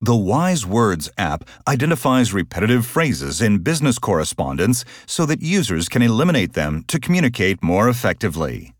The Wise Words app identifies repetitive phrases in business correspondence so that users can eliminate them to communicate more effectively.